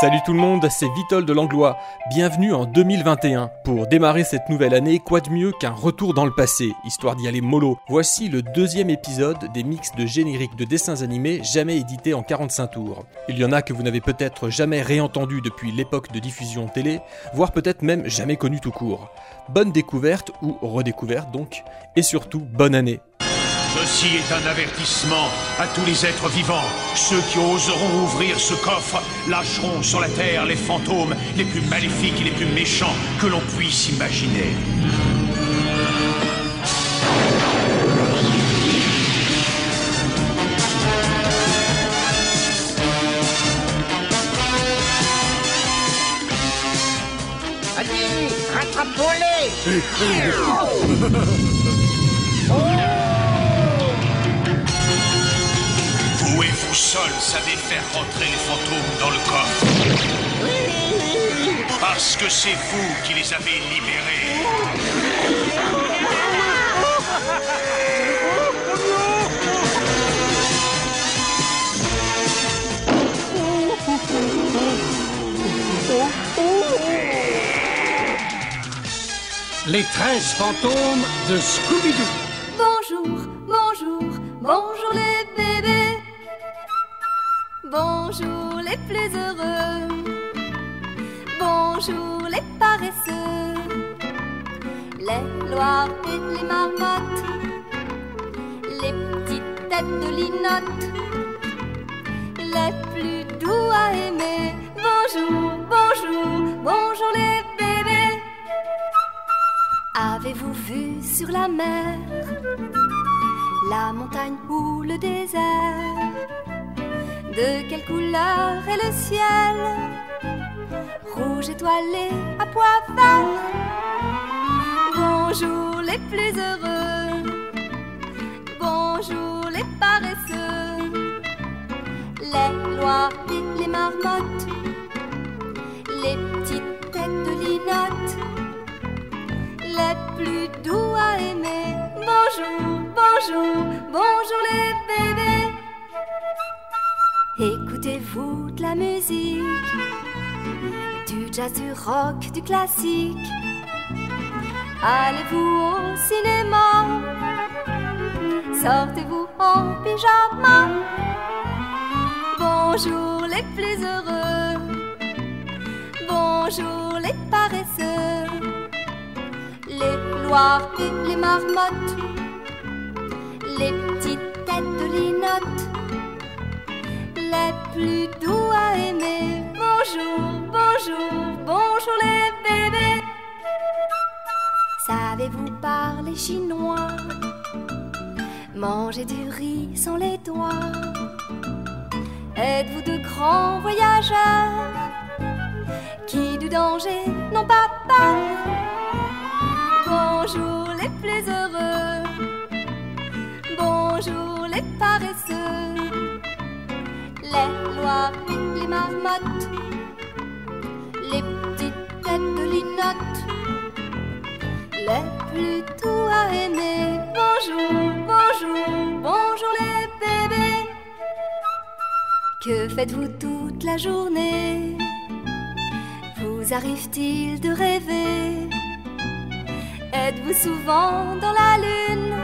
Salut tout le monde, c'est Vitol de Langlois. Bienvenue en 2021. Pour démarrer cette nouvelle année, quoi de mieux qu'un retour dans le passé, histoire d'y aller mollo. Voici le deuxième épisode des mix de génériques de dessins animés jamais édités en 45 tours. Il y en a que vous n'avez peut-être jamais réentendu depuis l'époque de diffusion télé, voire peut-être même jamais connu tout court. Bonne découverte ou redécouverte donc, et surtout bonne année. Ceci est un avertissement à tous les êtres vivants. Ceux qui oseront ouvrir ce coffre lâcheront sur la terre les fantômes les plus maléfiques et les plus méchants que l'on puisse imaginer. Allez, rattrape-les Seuls savez faire rentrer les fantômes dans le coffre. Parce que c'est vous qui les avez libérés. Les 13 fantômes de Scooby-Doo. Bonjour, bonjour, bonjour les bébés. Bonjour les plus heureux. Bonjour les paresseux. Les loirs et les marmottes. Les petites têtes de linotte. Les plus doux à aimer. Bonjour, bonjour, bonjour les bébés. Avez-vous vu sur la mer la montagne ou le désert? De quelle couleur est le ciel? Rouge étoilé à pois Bonjour les plus heureux. Bonjour les paresseux. Les lois et les marmottes. Les petites têtes de linotte. Les plus doux à aimer. Bonjour, bonjour, bonjour les bébés. Écoutez-vous de la musique, du jazz, du rock, du classique. Allez-vous au cinéma, sortez-vous en pyjama. Bonjour les plus heureux, bonjour les paresseux. Les loirs et les marmottes, plus doux à aimer. Bonjour, bonjour, bonjour les bébés. Savez-vous parler chinois? Manger du riz sans les doigts. Êtes-vous de grands voyageurs? Qui du danger n'ont pas peur? Bonjour les plus heureux, bonjour les paresseux, les loirs les marmottes, les petites têtes de linotte, les plus doux à aimer. Bonjour, bonjour, bonjour les bébés. Que faites-vous toute la journée? Vous arrive-t-il de rêver? Êtes-vous souvent dans la lune?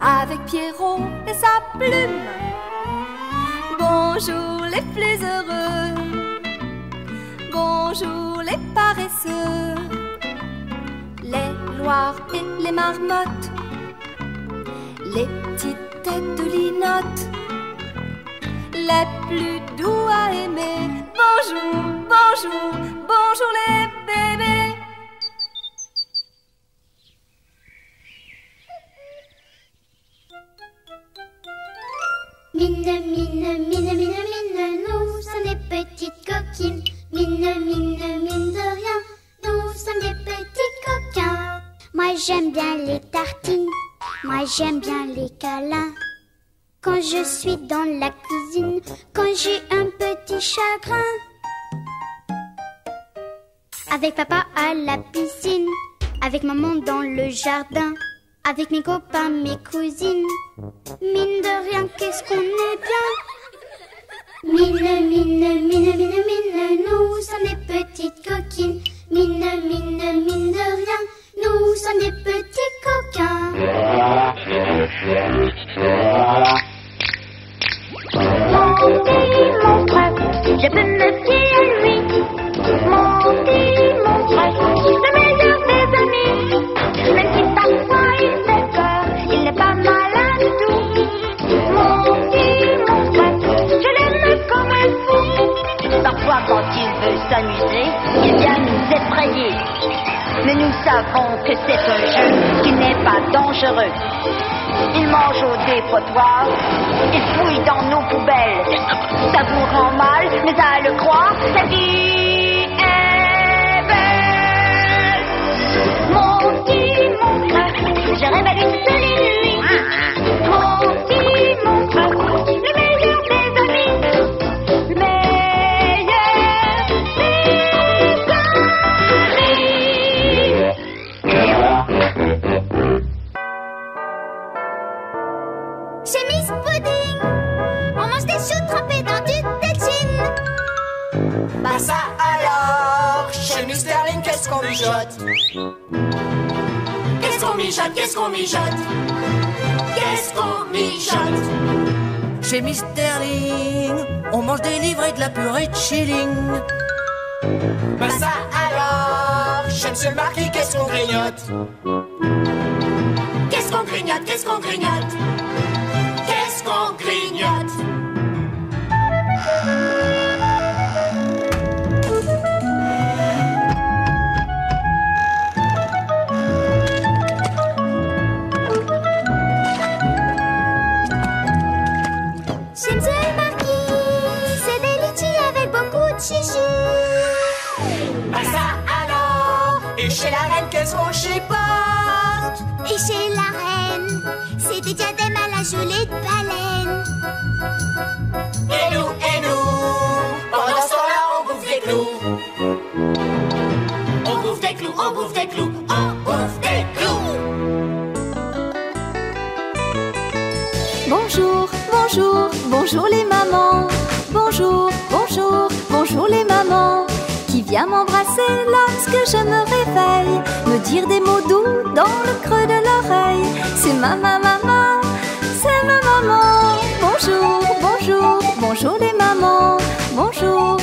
Avec Pierrot et sa plume? Bonjour les plus heureux, bonjour les paresseux, les loirs et les marmottes, les petites têtes de linotte, les plus doux à aimer. Bonjour, bonjour, bonjour les bébés. Mine, mine, mine, mine, mine, nous sommes des petites coquines. Mine, mine, mine de rien, nous sommes des petits coquins. Moi j'aime bien les tartines, moi j'aime bien les câlins. Quand je suis dans la cuisine, quand j'ai un petit chagrin. Avec papa à la piscine, avec maman dans le jardin. avec mes copains, mes cousines. Mine de rien, qu'est-ce qu'on est bien. Mine, mine, mine, mine, mine, pas dangereux. Il mange au dépotoir, il fouille dans nos poubelles. Ça vous rend mal, mais à le croire, la vie est belle. Mon petit monstre, je rêve à lui seul et. Mon petit monstre, Qu'est-ce qu'on mijote, qu'est-ce qu'on mijote? Qu'est-ce qu'on mijote? Chez Misterling, on mange des livres et de la purée de chilling. Bah ça alors, chez Monsieur Marquis, qu'est-ce qu'on grignote? Qu'est-ce qu'on grignote, qu'est-ce qu'on grignote? Et chez la reine, qu'est-ce qu'on chipote Et chez la reine, c'est des diadèmes à la gelée de baleine. Et nous, et nous, pendant ce temps-là, on bouffe des clous. On bouffe des clous, on bouffe des clous, on bouffe des clous. Bonjour, bonjour, bonjour les mamans. Bonjour. M'embrasser lorsque je me réveille, me dire des mots doux dans le creux de l'oreille. C'est ma ma maman, c'est ma maman. Bonjour, bonjour, bonjour les mamans. Bonjour,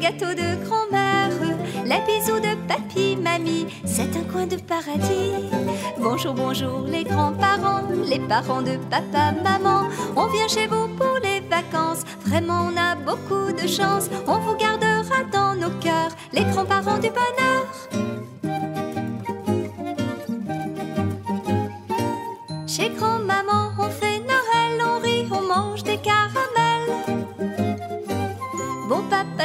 gâteaux de grand-mère, les bisous de papy, mamie, c'est un coin de paradis. Bonjour, bonjour les grands-parents, les parents de papa, maman, on vient chez vous pour les vacances, vraiment on a beaucoup de chance, on vous gardera dans nos cœurs, les grands-parents du bonheur.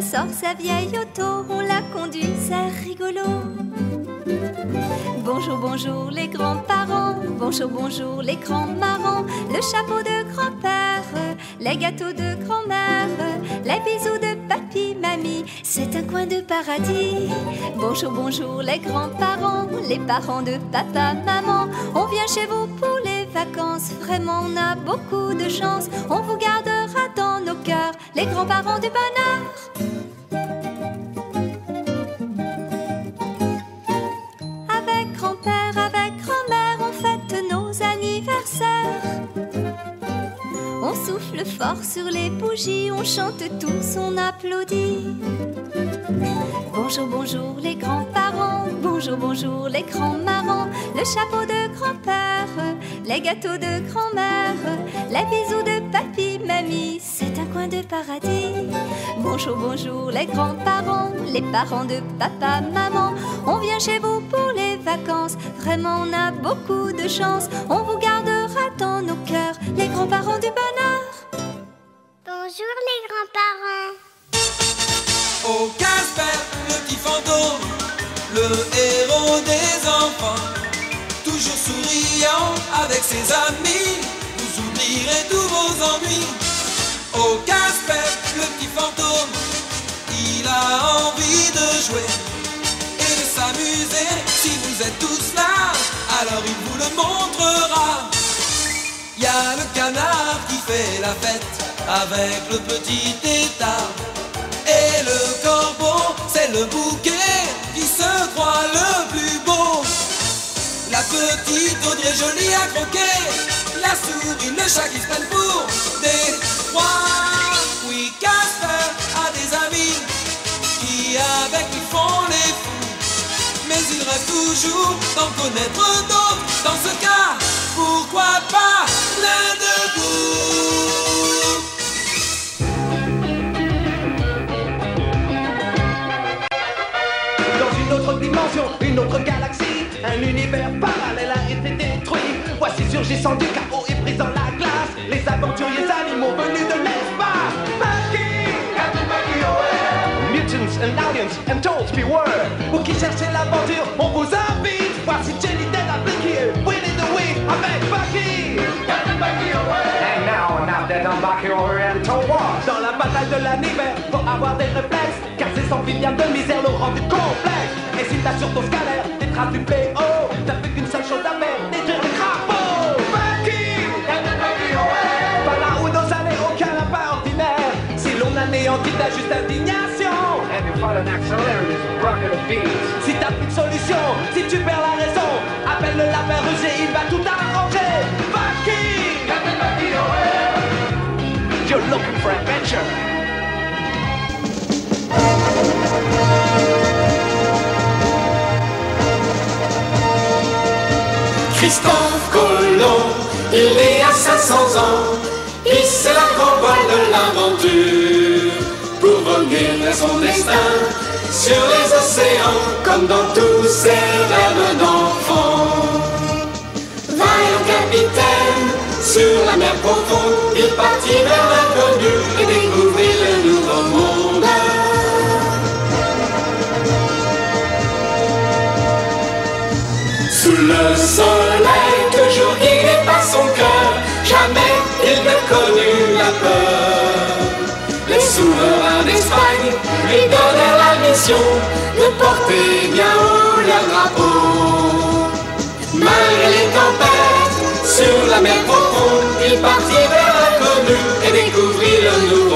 Sort sa vieille auto, on la conduit, c'est rigolo. Bonjour, bonjour les grands-parents, bonjour, bonjour les grands marrants, le chapeau de grand-père, les gâteaux de grand-mère, les bisous de papy, mamie, c'est un coin de paradis. Bonjour, bonjour les grands-parents, les parents de papa, maman, on vient chez vous pour les vacances, vraiment on a beaucoup de chance, on vous gardera dans nos cœurs, les grands-parents du bonheur. Avec grand-père, avec grand-mère, on fête nos anniversaires. On souffle fort sur les bougies, on chante tous, on applaudit. Bonjour, bonjour les grands-parents, bonjour, bonjour les grands marrants, le chapeau de grand-père, les gâteaux de grand-mère, les bisous de papy, mamie, c'est un coin de paradis. Bonjour, bonjour les grands-parents, les parents de papa, maman, on vient chez vous pour les vacances, vraiment on a beaucoup de chance, on vous gardera dans nos cœurs, les grands-parents du bonheur. Bonjour les grands-parents. Oh Casper, petit fantôme, le héros des enfants, toujours souriant avec ses amis, vous oublierez tous vos ennuis. Oh Casper, le petit fantôme, il a envie de jouer et de s'amuser. Si vous êtes tous là, alors il vous le montrera. Y a le canard qui fait la fête avec le petit état. Bouquet qui se croit le plus beau. La petite Audrey jolie à croquer, la souris, le chat qui se prennent pour des rois. Oui, Casper a des amis qui avec lui font les fous. Mais il rêve toujours d'en connaître d'autres. Dans ce cas, pourquoi pas l'un de vous une autre galaxie, un l'univers parallèle a été détruit. Voici surgissant du chaos et brisant la glace. Les aventuriers animaux venus de l'espace. Bucky, Captain oh ouais. Mutants and aliens and toads beware. Vous qui cherchez l'aventure, on vous invite. Voici Jenny Dead et Winnie the Wing avec Bucky. Captain oh ouais. And now, now that I'm back here and. Dans la bataille de l'univers, faut avoir des réflexes. Car ces amphibia de misère l'ont rendu complexe. Et si t'as sur ton scalaire des traces du fléau, t'as plus qu'une seule chose à faire, détruire les crapauds. Oh. Par là où nos années, aucun pas ordinaire. Si l'on anéantit ta juste indignation. Of beats. Si t'as plus de solution, si tu perds la raison, appelle le lapin rusé, il va tout arranger. Bucky, oh. You're looking for adventure. Christophe Colomb, il est à 500 ans, il c'est la grand voile de l'aventure pour voguer vers son destin sur les océans comme dans tous ses rêves d'enfant. Vaillant capitaine, sur la mer profonde, il partit vers l'inconnu et découvrit le nouveau monde. Sous le soleil, de porter bien haut leur drapeau. Malgré les tempêtes, sur la mer profonde, il partit vers l'inconnu et découvrit le nouveau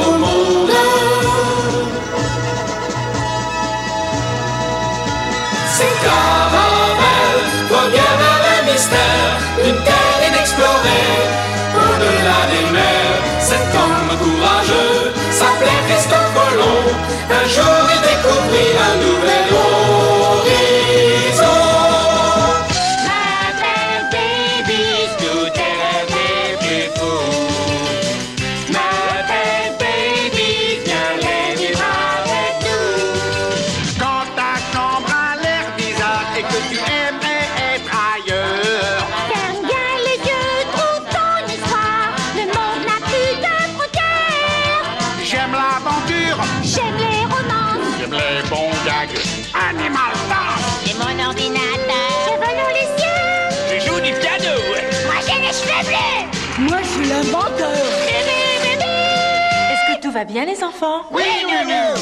va bien, les enfants? Oui, nounou.